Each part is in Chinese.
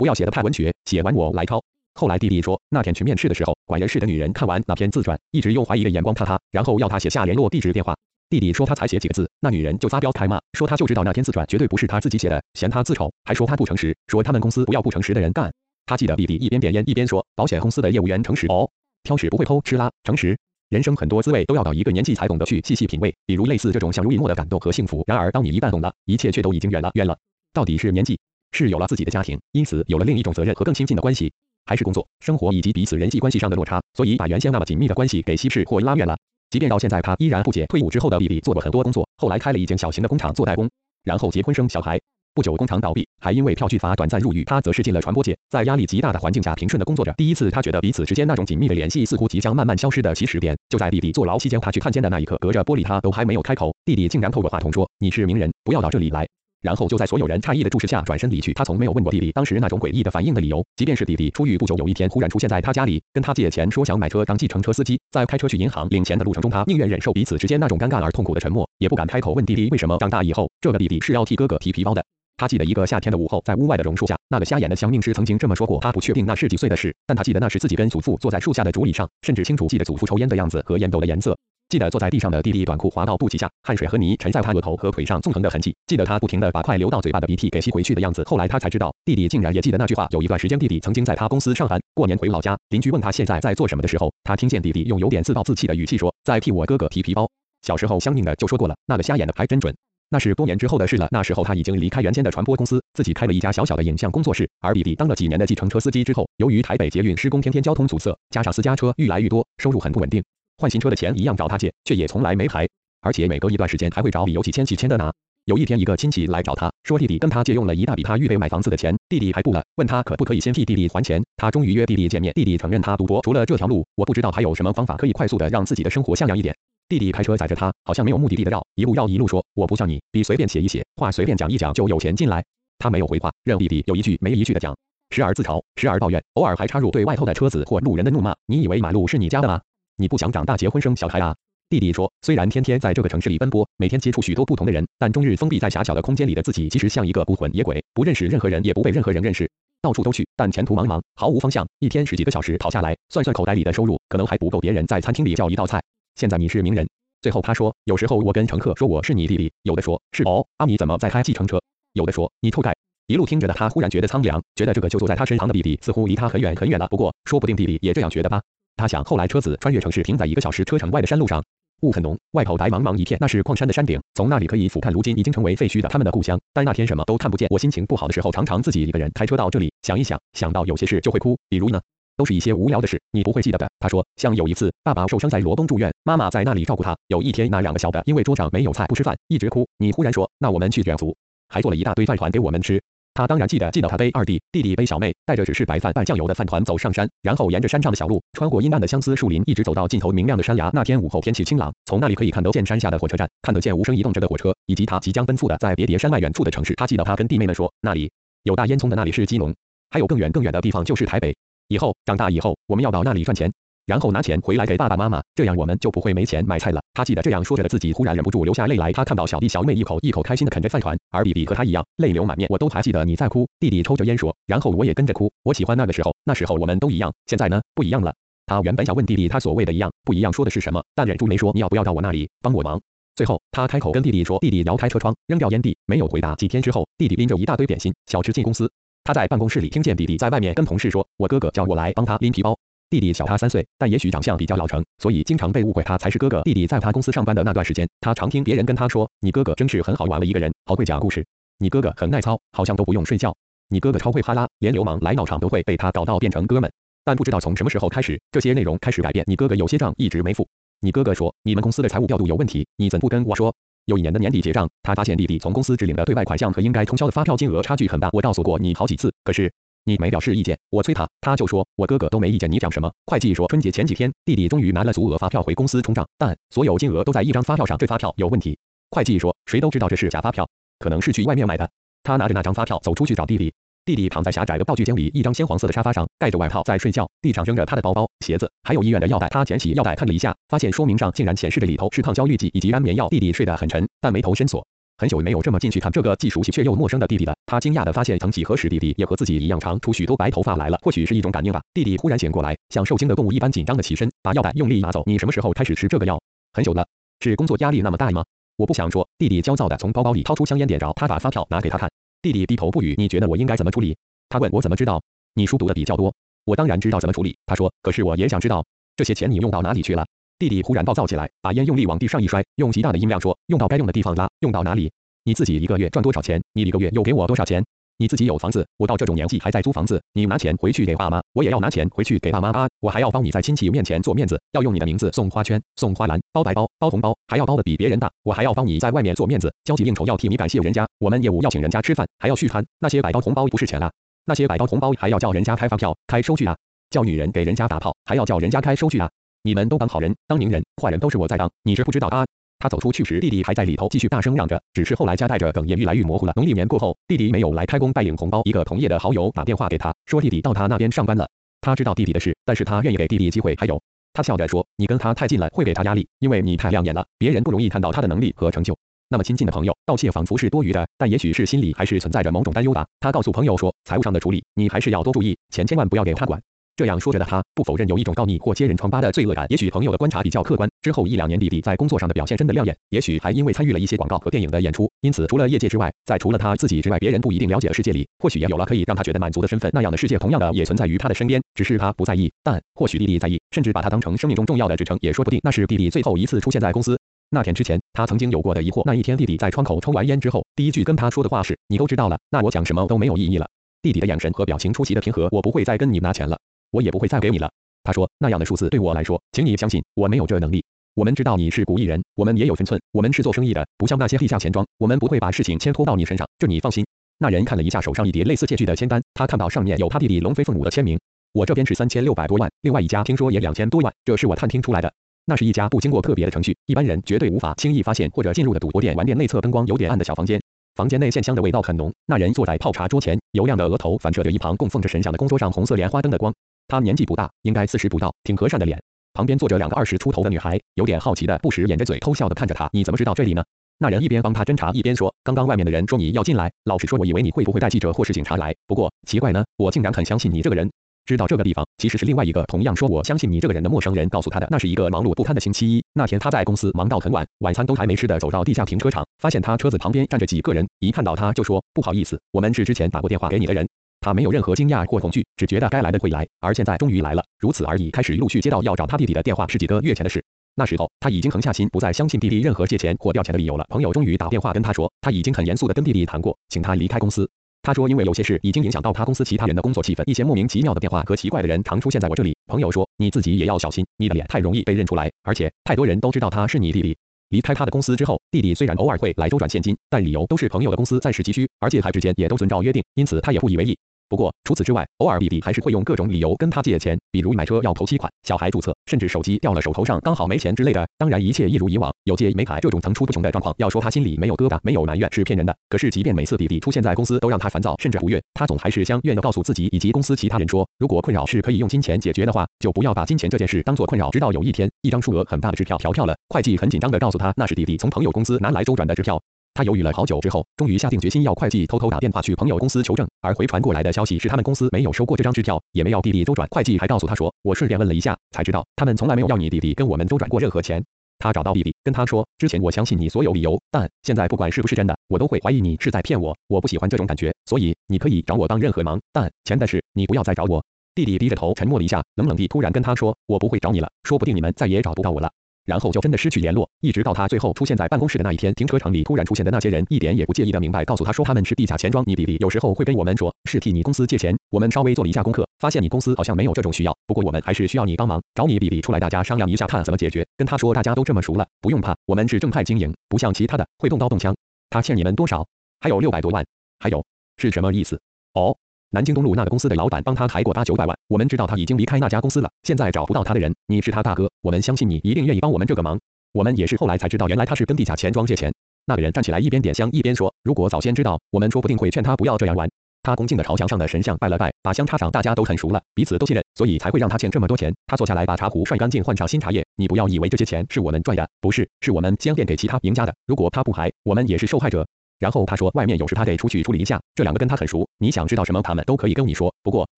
不要写的太文学，写完我来抄。后来弟弟说，那天去面试的时候，管人事的女人看完那篇自传，一直用怀疑的眼光看他，然后要他写下联络地址电话。弟弟说他才写几个字，那女人就发飙开骂，说他就知道那篇自传绝对不是他自己写的，嫌他字丑，还说他不诚实，说他们公司不要不诚实的人干。他记得弟弟一边点烟一边说，保险公司的业务员诚实哦，挑食不会偷吃啦，诚实。人生很多滋味都要到一个年纪才懂得去细细品味，比如类似这种相濡以沫的感动和幸福。然而当你一旦懂了，一切却都已经远了远了。到底是年纪，是有了自己的家庭，因此有了另一种责任和更亲近的关系，还是工作、生活以及彼此人际关系上的落差，所以把原先那么紧密的关系给稀释或拉远了。即便到现在，他依然不解。退伍之后的弟弟做过很多工作，后来开了一间小型的工厂做代工，然后结婚生小孩。不久工厂倒闭，还因为票据法短暂入狱。他则是进了传播界，在压力极大的环境下平顺的工作着。第一次他觉得彼此之间那种紧密的联系似乎即将慢慢消失的起始点，就在弟弟坐牢期间，他去探监的那一刻，隔着玻璃他都还没有开口，弟弟竟然透过话筒说：“你是名人，不要到这里来。”然后就在所有人诧异的注视下转身离去。他从没有问过弟弟当时那种诡异的反应的理由，即便是弟弟出狱不久，有一天忽然出现在他家里，跟他借钱说想买车当计程车司机，在开车去银行领钱的路程中，他宁愿忍受彼此之间那种尴尬而痛苦的沉默，也不敢开口问弟弟为什么。长大以后，这个弟弟是要替哥哥提皮包的。他记得一个夏天的午后，在屋外的榕树下，那个瞎眼的乡命师曾经这么说过。他不确定那是几岁的事，但他记得那是自己跟祖父坐在树下的竹椅上，甚至清楚记得祖父抽烟的样子和烟斗的颜色。记得坐在地上的弟弟，短裤滑到肚脐下，汗水和泥沉在他额头和腿上纵横的痕迹。记得他不停地把快流到嘴巴的鼻涕给吸回去的样子。后来他才知道，弟弟竟然也记得那句话。有一段时间，弟弟曾经在他公司上班，过年回老家，邻居问他现在在做什么的时候，他听见弟弟用有点自暴自弃的语气说，在替我哥哥提皮包。小时候相应的就说过了，那个瞎眼的还真准。那是多年之后的事了。那时候他已经离开原先的传播公司，自己开了一家小小的影像工作室。而弟弟当了几年的计程车司机之后，由于台北捷运施工，天天交通阻塞，加上私家车愈来愈多，收入很不稳定。换新车的钱一样找他借，却也从来没还，而且每隔一段时间还会找理由几千几千的拿。有一天，一个亲戚来找他说，弟弟跟他借用了一大笔他预备买房子的钱，弟弟还不了，问他可不可以先替弟弟还钱。他终于约弟弟见面，弟弟承认他赌博，除了这条路，我不知道还有什么方法可以快速的让自己的生活像样一点。弟弟开车载着他，好像没有目的地的绕，一路绕一路说，我不像你，笔随便写一写，话随便讲一讲就有钱进来。他没有回话，任弟弟有一句没一句的讲，时而自嘲，时而抱怨，偶尔还插入对外头的车子或路人的怒骂。你以为马路是你家的吗？你不想长大结婚生小孩啊？弟弟说，虽然天天在这个城市里奔波，每天接触许多不同的人，但终日封闭在狭小的空间里的自己，其实像一个孤魂野鬼，不认识任何人，也不被任何人认识，到处都去，但前途茫茫，毫无方向。一天十几个小时跑下来，算算口袋里的收入，可能还不够别人在餐厅里叫一道菜。现在你是名人。最后他说，有时候我跟乘客说我是你弟弟，有的说是哦，阿米怎么在开计程车？有的说你臭盖。一路听着的他忽然觉得苍凉，觉得这个就坐在他身旁的弟弟似乎离他很远很远了。不过说不定弟弟也这样觉得吧。他想，后来车子穿越城市，停在一个小时车程外的山路上，雾很浓，外头白茫茫一片，那是矿山的山顶，从那里可以俯瞰如今已经成为废墟的他们的故乡。但那天什么都看不见。我心情不好的时候，常常自己一个人开车到这里，想一想，想到有些事就会哭。比如呢，都是一些无聊的事，你不会记得的。他说，像有一次，爸爸受伤在罗东住院，妈妈在那里照顾他。有一天，那两个小的因为桌上没有菜不吃饭，一直哭。你忽然说，那我们去远足，还做了一大堆饭团给我们吃。他当然记得，记得他背二弟，弟弟背小妹，带着只是白饭拌酱油的饭团走上山，然后沿着山上的小路，穿过阴暗的相思树林，一直走到尽头明亮的山崖。那天午后天气清朗，从那里可以看得见山下的火车站，看得见无声移动着的火车，以及他即将奔赴的在别叠山外远处的城市。他记得他跟弟妹们说，那里有大烟囱的那里是基隆，还有更远更远的地方就是台北。以后长大以后，我们要到那里赚钱。然后拿钱回来给爸爸妈妈，这样我们就不会没钱买菜了。他记得这样说着的自己，忽然忍不住流下泪来。他看到小弟小妹一口一口开心的啃着饭团，而弟弟和他一样泪流满面。我都还记得你在哭，弟弟抽着烟说，然后我也跟着哭。我喜欢那个时候，那时候我们都一样，现在呢不一样了。他原本想问弟弟，他所谓的一样不一样说的是什么，但忍住没说。你要不要到我那里帮我忙？最后他开口跟弟弟说，弟弟摇开车窗，扔掉烟蒂，没有回答。几天之后，弟弟拎着一大堆点心小吃进公司，他在办公室里听见弟弟在外面跟同事说，我哥哥叫我来帮他拎皮包。弟弟小他三岁，但也许长相比较老成，所以经常被误会他才是哥哥。弟弟在他公司上班的那段时间，他常听别人跟他说：“你哥哥真是很好玩的一个人，好会讲故事。你哥哥很耐操，好像都不用睡觉。你哥哥超会哈拉，连流氓来闹场都会被他搞到变成哥们。”但不知道从什么时候开始，这些内容开始改变。你哥哥有些账一直没付。你哥哥说：“你们公司的财务调度有问题，你怎不跟我说？”有一年的年底结账，他发现弟弟从公司支领的对外款项和应该冲销的发票金额差距很大。我告诉过你好几次，可是。你没表示意见，我催他，他就说我哥哥都没意见，你讲什么？会计说春节前几天，弟弟终于拿了足额发票回公司冲账，但所有金额都在一张发票上，这发票有问题。会计说谁都知道这是假发票，可能是去外面买的。他拿着那张发票走出去找弟弟，弟弟躺在狭窄的道具间里一张鲜黄色的沙发上，盖着外套在睡觉，地上扔着他的包包、鞋子，还有医院的药袋。他捡起药袋看了一下，发现说明上竟然显示着里头是抗焦虑剂以及安眠药。弟弟睡得很沉，但眉头深锁。很久没有这么进去看这个既熟悉却又陌生的弟弟了。他惊讶地发现，曾几何时，弟弟也和自己一样长出许多白头发来了。或许是一种感应吧。弟弟忽然醒过来，像受惊的动物一般紧张地起身，把药袋用力拿走。你什么时候开始吃这个药？很久了。是工作压力那么大吗？我不想说。弟弟焦躁地从包包里掏出香烟，点着，他把发票拿给他看。弟弟低头不语。你觉得我应该怎么处理？他问我怎么知道？你书读的比较多。我当然知道怎么处理。他说，可是我也想知道，这些钱你用到哪里去了？弟弟忽然暴躁起来，把烟用力往地上一摔，用极大的音量说，用到该用的地方啦。用到哪里？你自己一个月赚多少钱？你一个月又给我多少钱？你自己有房子，我到这种年纪还在租房子，你拿钱回去给爸妈，我也要拿钱回去给爸妈啊！我还要帮你在亲戚面前做面子，要用你的名字送花圈、送花篮、包白包、包红包，还要包的比别人大。我还要帮你在外面做面子，交际应酬要替你感谢人家，我们业务要请人家吃饭，还要续摊。那些百包红包不是钱啊，那些百包红包还要叫人家开发票、开收据啊，叫女人给人家打炮，还要叫人家开收据啊！你们都当好人，当名人，坏人都是我在当，你知不知道啊？他走出去时，弟弟还在里头继续大声嚷着，只是后来夹带着哽咽，愈来愈模糊了。农历年过后，弟弟没有来开工，拜领红包。一个同业的好友打电话给他，说弟弟到他那边上班了。他知道弟弟的事，但是他愿意给弟弟机会。还有，他笑着说，你跟他太近了，会给他压力，因为你太亮眼了，别人不容易看到他的能力和成就。那么亲近的朋友，道谢仿佛是多余的，但也许是心里还是存在着某种担忧吧。他告诉朋友说，财务上的处理，你还是要多注意，钱千万不要给他管。这样说着的他，不否认有一种告密或揭人疮疤的罪恶感。也许朋友的观察比较客观。之后一两年，弟弟在工作上的表现真的亮眼。也许还因为参与了一些广告和电影的演出，因此除了业界之外，在除了他自己之外，别人不一定了解的世界里，或许也有了可以让他觉得满足的身份。那样的世界，同样的也存在于他的身边，只是他不在意。但或许弟弟在意，甚至把他当成生命中重要的支撑，也说不定。那是弟弟最后一次出现在公司。那天之前，他曾经有过的疑惑。那一天，弟弟在窗口抽完烟之后，第一句跟他说的话是：“你都知道了，那我讲什么都没有意义了。”弟弟的眼神和表情出奇的平和。我不会再跟你拿钱了。我也不会再给你了。他说，那样的数字对我来说，请你相信，我没有这能力。我们知道你是古艺人，我们也有分寸，我们是做生意的，不像那些地下钱庄，我们不会把事情牵拖到你身上，这你放心。那人看了一下手上一叠类似借据的签单，他看到上面有他弟弟龙飞凤舞的签名。我这边是三千六百多万，另外一家听说也两千多万，这是我探听出来的。那是一家不经过特别的程序，一般人绝对无法轻易发现或者进入的赌博店玩店内侧灯光有点暗的小房间。房间内线香的味道很浓，那人坐在泡茶桌前，油亮的额头反射着一旁供奉着神像的供桌上红色莲花灯的光。他年纪不大，应该四十不到，挺和善的脸。旁边坐着两个二十出头的女孩，有点好奇的，不时掩着嘴偷笑的看着他。你怎么知道这里呢？那人一边帮他侦查，一边说：“刚刚外面的人说你要进来，老实说，我以为你会不会带记者或是警察来。不过奇怪呢，我竟然很相信你这个人。”知道这个地方其实是另外一个同样说我相信你这个人的陌生人告诉他的。那是一个忙碌不堪的星期一，那天他在公司忙到很晚，晚餐都还没吃的，走到地下停车场，发现他车子旁边站着几个人，一看到他就说：“不好意思，我们是之前打过电话给你的人。”他没有任何惊讶或恐惧，只觉得该来的会来，而现在终于来了，如此而已。开始陆续接到要找他弟弟的电话，是几个月前的事。那时候他已经横下心，不再相信弟弟任何借钱或调钱的理由了。朋友终于打电话跟他说，他已经很严肃的跟弟弟谈过，请他离开公司。他说，因为有些事已经影响到他公司其他人的工作气氛，一些莫名其妙的电话和奇怪的人常出现在我这里。朋友说，你自己也要小心，你的脸太容易被认出来，而且太多人都知道他是你弟弟。离开他的公司之后，弟弟虽然偶尔会来周转现金，但理由都是朋友的公司暂时急需，而借贷之间也都遵照约定，因此他也不以为意。不过除此之外，偶尔弟弟还是会用各种理由跟他借钱，比如买车要头期款、小孩注册，甚至手机掉了手头上刚好没钱之类的。当然一切一如以往，有借没还这种层出不穷的状况。要说他心里没有疙瘩、没有埋怨是骗人的。可是即便每次弟弟出现在公司都让他烦躁，甚至不悦，他总还是相愿的告诉自己以及公司其他人说，如果困扰是可以用金钱解决的话，就不要把金钱这件事当做困扰。直到有一天，一张数额很大的支票调票了，会计很紧张的告诉他，那是弟弟从朋友公司拿来周转的支票。他犹豫了好久之后，终于下定决心要会计偷偷打电话去朋友公司求证。而回传过来的消息是，他们公司没有收过这张支票，也没要弟弟周转。会计还告诉他说，我顺便问了一下，才知道他们从来没有要你弟弟跟我们周转过任何钱。他找到弟弟，跟他说，之前我相信你所有理由，但现在不管是不是真的，我都会怀疑你是在骗我。我不喜欢这种感觉，所以你可以找我当任何忙，但钱的事你不要再找我。弟弟低着头沉默了一下，冷冷地突然跟他说，我不会找你了，说不定你们再也找不到我了。然后就真的失去联络，一直到他最后出现在办公室的那一天，停车场里突然出现的那些人一点也不介意的明白，告诉他说他们是地下钱庄。你弟弟有时候会跟我们说是替你公司借钱，我们稍微做了一下功课，发现你公司好像没有这种需要，不过我们还是需要你帮忙，找你弟弟出来，大家商量一下看怎么解决。跟他说大家都这么熟了，不用怕，我们是正派经营，不像其他的会动刀动枪。他欠你们多少？还有六百多万。还有是什么意思？哦。南京东路那个公司的老板帮他抬过八九百万，我们知道他已经离开那家公司了，现在找不到他的人，你是他大哥，我们相信你一定愿意帮我们这个忙。我们也是后来才知道，原来他是跟地下钱庄借钱。那个人站起来，一边点香一边说：“如果早先知道，我们说不定会劝他不要这样玩。”他恭敬地朝墙上的神像拜了拜，把香插上，大家都很熟了，彼此都信任，所以才会让他欠这么多钱。他坐下来，把茶壶涮干净，换上新茶叶。你不要以为这些钱是我们赚的，不是，是我们将垫给其他赢家的。如果他不还，我们也是受害者。然后他说，外面有事，他得出去处理一下。这两个跟他很熟，你想知道什么，他们都可以跟你说，不过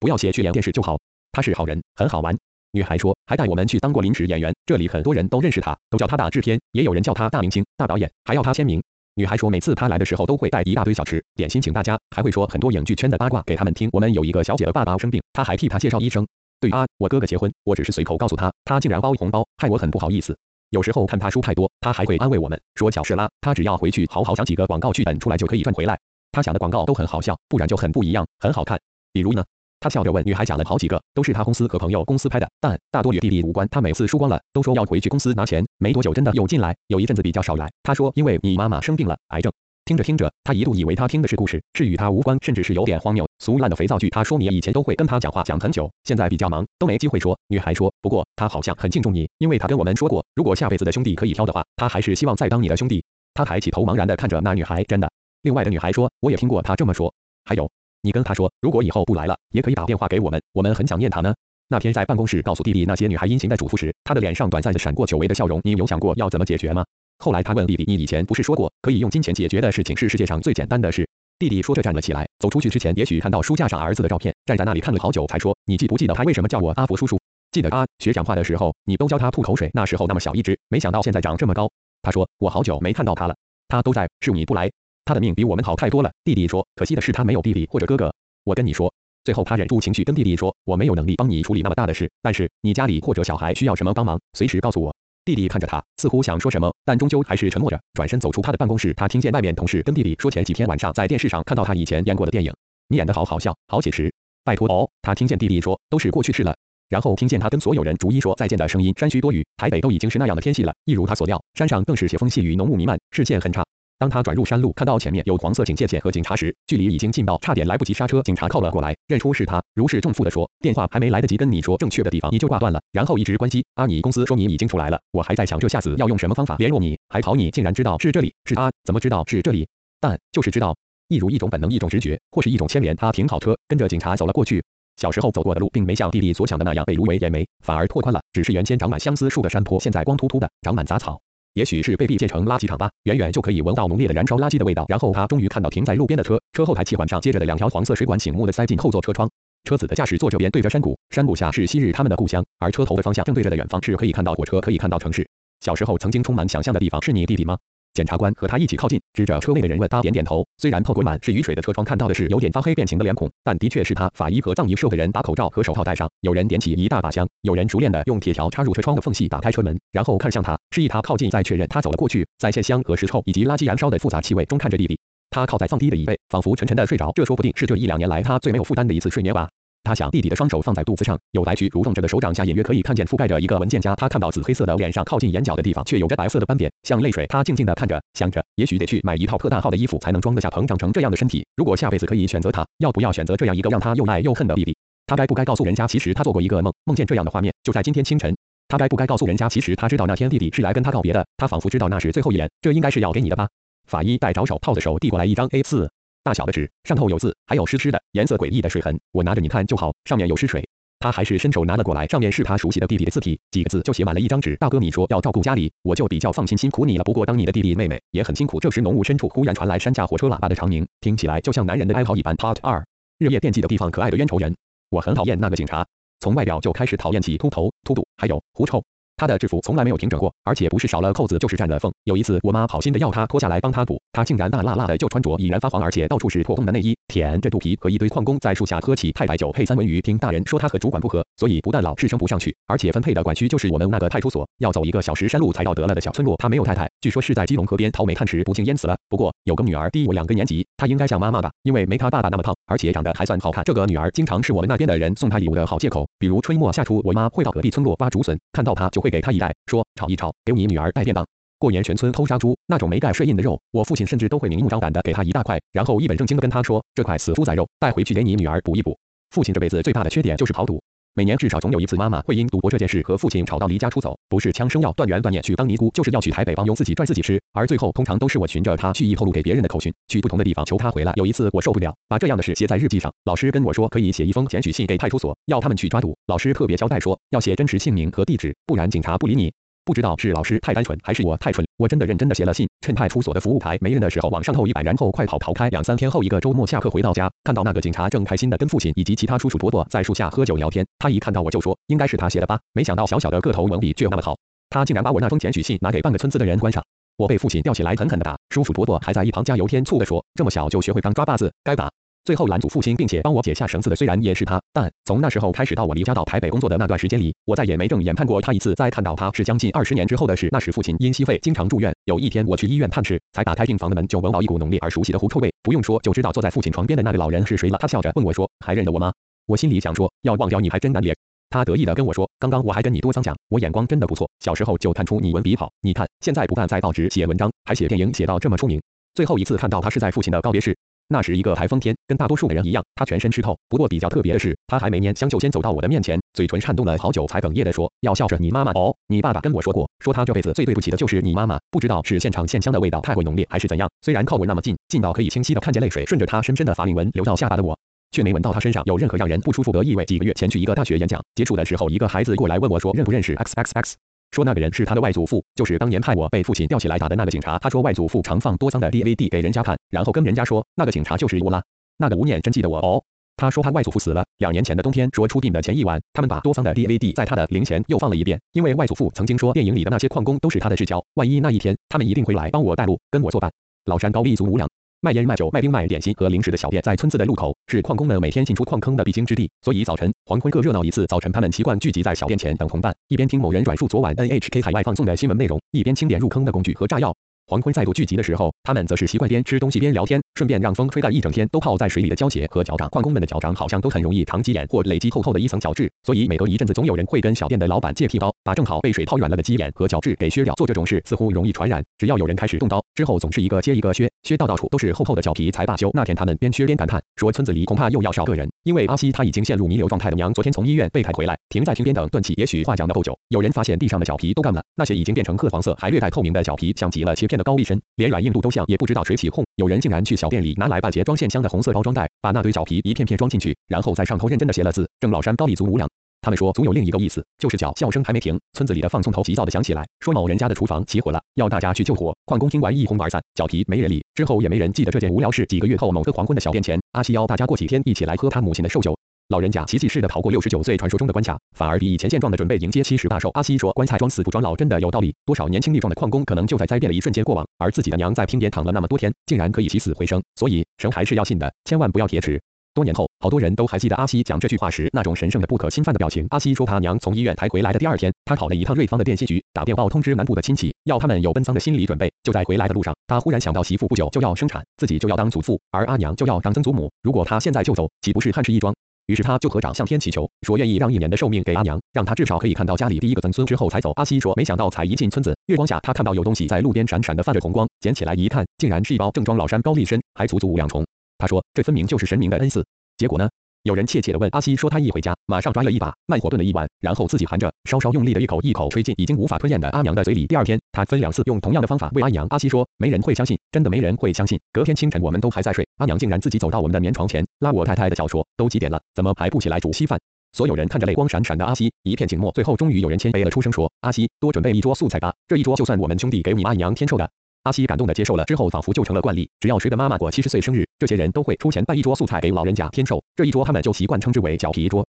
不要写去演电视就好。他是好人，很好玩。女孩说，还带我们去当过临时演员，这里很多人都认识他，都叫他大制片，也有人叫他大明星、大导演，还要他签名。女孩说，每次她来的时候都会带一大堆小吃、点心请大家，还会说很多影剧圈的八卦给他们听。我们有一个小姐的爸爸生病，她还替他介绍医生。对啊，我哥哥结婚，我只是随口告诉他，他竟然包红包，害我很不好意思。有时候看他输太多，他还会安慰我们说小事啦，他只要回去好好想几个广告剧本出来就可以赚回来。他想的广告都很好笑，不然就很不一样，很好看。比如呢？他笑着问女孩，想了好几个，都是他公司和朋友公司拍的，但大多与弟弟无关。他每次输光了，都说要回去公司拿钱。没多久，真的又进来，有一阵子比较少来。他说，因为你妈妈生病了，癌症。听着听着，他一度以为他听的是故事，是与他无关，甚至是有点荒谬、俗烂的肥皂剧。他说你以前都会跟他讲话讲很久，现在比较忙，都没机会说。女孩说，不过他好像很敬重你，因为他跟我们说过，如果下辈子的兄弟可以挑的话，他还是希望再当你的兄弟。他抬起头，茫然地看着那女孩，真的。另外的女孩说，我也听过他这么说。还有。你跟他说，如果以后不来了，也可以打电话给我们，我们很想念他呢。那天在办公室告诉弟弟那些女孩殷勤的嘱咐时，他的脸上短暂的闪过久违的笑容。你有想过要怎么解决吗？后来他问弟弟，你以前不是说过，可以用金钱解决的事情是世界上最简单的事？弟弟说着站了起来，走出去之前，也许看到书架上儿子的照片，站在那里看了好久，才说，你记不记得他为什么叫我阿福叔叔？记得啊，学讲话的时候，你都教他吐口水，那时候那么小一只，没想到现在长这么高。他说，我好久没看到他了，他都在，是你不来，他的命比我们好太多了。弟弟说，可惜的是他没有弟弟或者哥哥。我跟你说，最后他忍住情绪跟弟弟说：“我没有能力帮你处理那么大的事，但是你家里或者小孩需要什么帮忙，随时告诉我。”弟弟看着他，似乎想说什么，但终究还是沉默着，转身走出他的办公室。他听见外面同事跟弟弟说：“前几天晚上在电视上看到他以前演过的电影，你演的好好笑，好写实。”拜托哦，他听见弟弟说：“都是过去式了。”然后听见他跟所有人逐一说再见的声音。山区多雨，台北都已经是那样的天气了，一如他所料，山上更是斜风细雨，浓雾弥漫，视线很差。当他转入山路，看到前面有黄色警戒线和警察时，距离已经近到差点来不及刹车。警察靠了过来，认出是他，如释重负地说：“电话还没来得及跟你说正确的地方，你就挂断了，然后一直关机。啊，你公司说你已经出来了，我还在想这下子要用什么方法联络你，还好你竟然知道是这里，是啊，怎么知道是这里？但就是知道，一如一种本能，一种直觉，或是一种牵连。他停好车，跟着警察走了过去。小时候走过的路，并没像弟弟所想的那样被芦苇掩埋，反而拓宽了，只是原先长满相思树的山坡，现在光秃秃的，长满杂草。也许是被逼建成垃圾场吧，远远就可以闻到浓烈的燃烧垃圾的味道。然后他终于看到停在路边的车，车后排气管上接着的两条黄色水管醒目的塞进后座车窗。车子的驾驶座这边对着山谷，山谷下是昔日他们的故乡，而车头的方向正对着的远方是可以看到火车，可以看到城市。小时候曾经充满想象的地方，是你弟弟吗？检察官和他一起靠近，指着车内的人问他，点点头。虽然透过满是雨水的车窗看到的是有点发黑变形的脸孔，但的确是他。法医和葬仪社的人把口罩和手套戴上，有人点起一大把香，有人熟练的用铁条插入车窗的缝隙，打开车门，然后看向他，示意他靠近，再确认他走了过去。在线香和石臭以及垃圾燃烧的复杂气味中看着弟弟，他靠在放低的椅背，仿佛沉沉的睡着。这说不定是这一两年来他最没有负担的一次睡眠吧。他想，弟弟的双手放在肚子上，有白须蠕动着的手掌下，隐约可以看见覆盖着一个文件夹。他看到紫黑色的脸上靠近眼角的地方，却有着白色的斑点，像泪水。他静静地看着，想着，也许得去买一套特大号的衣服，才能装得下膨胀成这样的身体。如果下辈子可以选择他，要不要选择这样一个让他又爱又恨的弟弟？他该不该告诉人家，其实他做过一个梦，梦见这样的画面，就在今天清晨。他该不该告诉人家，其实他知道那天弟弟是来跟他告别的，他仿佛知道那是最后一眼。这应该是要给你的吧？法医带着手套的手递过来一张 A4。大小的纸，上头有字，还有湿湿的、颜色诡异的水痕。我拿着你看就好，上面有湿水。他还是伸手拿了过来，上面是他熟悉的弟弟的字体，几个字就写满了一张纸。大哥，你说要照顾家里，我就比较放心，辛苦你了。不过当你的弟弟妹妹也很辛苦。这时浓雾深处忽然传来山下火车喇叭的长鸣，听起来就像男人的哀嚎一般。Part 二，日夜惦记的地方，可爱的冤仇人。我很讨厌那个警察，从外表就开始讨厌起，秃头、秃肚，还有狐臭。他的制服从来没有平整过，而且不是少了扣子就是占了缝。有一次，我妈好心的要他脱下来帮他补，他竟然大辣辣的就穿着已然发黄而且到处是破洞的内衣，舔着肚皮和一堆矿工在树下喝起太白酒配三文鱼。听大人说他和主管不和，所以不但老是升不上去，而且分配的管区就是我们那个派出所，要走一个小时山路才到得了的小村落。他没有太太，据说是在基隆河边淘煤炭时不幸淹死了。不过有个女儿低我两个年级，她应该像妈妈吧，因为没他爸爸那么胖，而且长得还算好看。这个女儿经常是我们那边的人送她礼物的好借口，比如春末夏初，我妈会到隔壁村落挖竹笋，看到她就会给他一袋，说。炒一炒，给你女儿带便当。过年全村偷杀猪，那种没盖税印的肉，我父亲甚至都会明目张胆的给他一大块，然后一本正经的跟他说，这块死猪仔肉带回去给你女儿补一补。父亲这辈子最大的缺点就是跑赌。每年至少总有一次，妈妈会因赌博这件事和父亲吵到离家出走，不是枪声要断缘断念去当尼姑，就是要去台北帮佣自己赚自己吃，而最后通常都是我循着他去意透露给别人的口讯，去不同的地方求他回来。有一次我受不了，把这样的事写在日记上，老师跟我说可以写一封检举信给派出所，要他们去抓赌。老师特别交代说要写真实姓名和地址，不然警察不理你。不知道是老师太单纯还是我太蠢，我真的认真的写了信，趁派出所的服务台没人的时候往上扣一百，然后快跑逃开。两三天后，一个周末下课回到家，看到那个警察正开心的跟父亲以及其他叔叔伯伯在树下喝酒聊天。他一看到我就说应该是他写的吧，没想到小小的个头文笔却那么好，他竟然把我那封检举信拿给半个村子的人观赏。我被父亲吊起来狠狠的打，叔叔伯伯还在一旁加油添醋的说这么小就学会当抓把子，该打。最后拦住父亲，并且帮我解下绳子的虽然也是他，但从那时候开始到我离家到台北工作的那段时间里，我再也没正眼看过他一次。再看到他是将近二十年之后的事。那时父亲因息肺经常住院，有一天我去医院探视，才打开病房的门，就闻到一股浓烈而熟悉的狐臭味。不用说就知道坐在父亲床边的那个老人是谁了。他笑着问我说：“还认得我吗？”我心里想说：“要忘掉你还真难咧。”他得意的跟我说：“刚刚我还跟你多脏讲，我眼光真的不错，小时候就看出你文笔好。你看现在不但在报纸写文章，还写电影，写到这么出名。”最后一次看到他是在父亲的告别式。那时一个台风天，跟大多数的人一样，他全身湿透。不过比较特别的是，他还没拈香就先走到我的面前，嘴唇颤动了好久，才哽咽地说：“要笑着你妈妈哦，你爸爸跟我说过，说他这辈子最对不起的就是你妈妈。不知道是现场线香的味道太过浓烈，还是怎样。虽然靠我那么近，近到可以清晰的看见泪水顺着他深深的法令纹流到下巴的我，却没闻到他身上有任何让人不舒服的异味。几个月前去一个大学演讲，结束的时候，一个孩子过来问我说，认不认识 X X X。说那个人是他的外祖父，就是当年害我被父亲吊起来打的那个警察。他说外祖父常放多桑的 DVD 给人家看，然后跟人家说那个警察就是我啦。那个吴念真记得我哦。他说他外祖父死了，两年前的冬天，说出殡的前一晚，他们把多桑的 DVD 在他的灵前又放了一遍，因为外祖父曾经说电影里的那些矿工都是他的至交，万一那一天他们一定会来帮我带路，跟我作伴。老山高立足无两，卖烟卖酒卖冰卖点心和零食的小店在村子的路口，是矿工们每天进出矿坑的必经之地，所以早晨黄昏各热闹一次。早晨他们习惯聚集在小店前等同伴，一边听某人转述昨晚 NHK 海外放送的新闻内容，一边清点入坑的工具和炸药。黄昏再度聚集的时候，他们则是习惯边吃东西边聊天，顺便让风吹干一整天都泡在水里的胶鞋和脚掌。矿工们的脚掌好像都很容易长鸡眼或累积厚厚的一层角质，所以每隔一阵子总有人会跟小店的老板借剃刀，把正好被水泡软了的鸡眼和角质给削掉。做这种事似乎容易传染，只要有人开始动刀，之后总是一个接一个削，削到到处都是厚厚的脚皮才罢休。那天他们边削边感叹，说村子里恐怕又要少个人，因为阿西他已经陷入弥留状态的娘昨天从医院被抬回来，停在厅边等断气。也许话讲的够久，有人发现地上的小皮都干了，那些已经变成褐黄色还略带透明的小皮，像极了切片的高丽参，连软。硬度都像，也不知道谁起哄。有人竟然去小店里拿来半截装线香的红色包装袋，把那堆小皮一片片装进去，然后在上头认真的写了字：郑老山高丽足五两。他们说，总有另一个意思，就是叫笑声还没停，村子里的放送头急躁的响起来，说某人家的厨房起火了，要大家去救火。矿工听完一哄而散，脚皮没人理。之后也没人记得这件无聊事。几个月后，某个黄昏的小店前，阿西邀大家过几天一起来喝他母亲的寿酒。老人家奇迹似的逃过六十九岁传说中的关卡，反而比以前健壮的准备迎接七十大寿。阿西说：“棺材装死不装老，真的有道理。多少年轻力壮的矿工可能就在灾变的一瞬间过往，而自己的娘在拼点躺了那么多天，竟然可以起死回生。所以神还是要信的，千万不要铁齿。” 多年后，好多人都还记得阿西讲这句话时那种神圣的不可侵犯的表情。阿西说，他娘从医院抬回来的第二天，他跑了一趟瑞芳的电信局，打电报通知南部的亲戚，要他们有奔丧的心理准备。就在回来的路上，他忽然想到媳妇不久就要生产，自己就要当祖父，而阿娘就要当曾祖母。如果他现在就走，岂不是汉室一桩？于是他就合掌向天祈求，说愿意让一年的寿命给阿娘，让她至少可以看到家里第一个曾孙之后才走。阿西说，没想到才一进村子，月光下他看到有东西在路边闪闪的泛着红光，捡起来一看，竟然是一包正装老山高丽参，还足足五两重。他说，这分明就是神明的恩赐。结果呢？有人怯怯地问阿西，说他一回家，马上抓了一把，慢火炖了一碗，然后自己含着，稍稍用力的一口一口吹进已经无法吞咽的阿娘的嘴里。第二天，他分两次用同样的方法喂阿娘。阿西说，没人会相信，真的没人会相信。隔天清晨，我们都还在睡，阿娘竟然自己走到我们的棉床前，拉我太太的脚说，都几点了，怎么还不起来煮稀饭？所有人看着泪光闪闪的阿西，一片静默。最后，终于有人谦卑了出声说，阿西，多准备一桌素菜吧，这一桌就算我们兄弟给你阿娘添寿的。阿西感动的接受了，之后仿佛就成了惯例，只要谁的妈妈过七十岁生日，这些人都会出钱办一桌素菜给老人家添寿。这一桌他们就习惯称之为“脚皮桌”。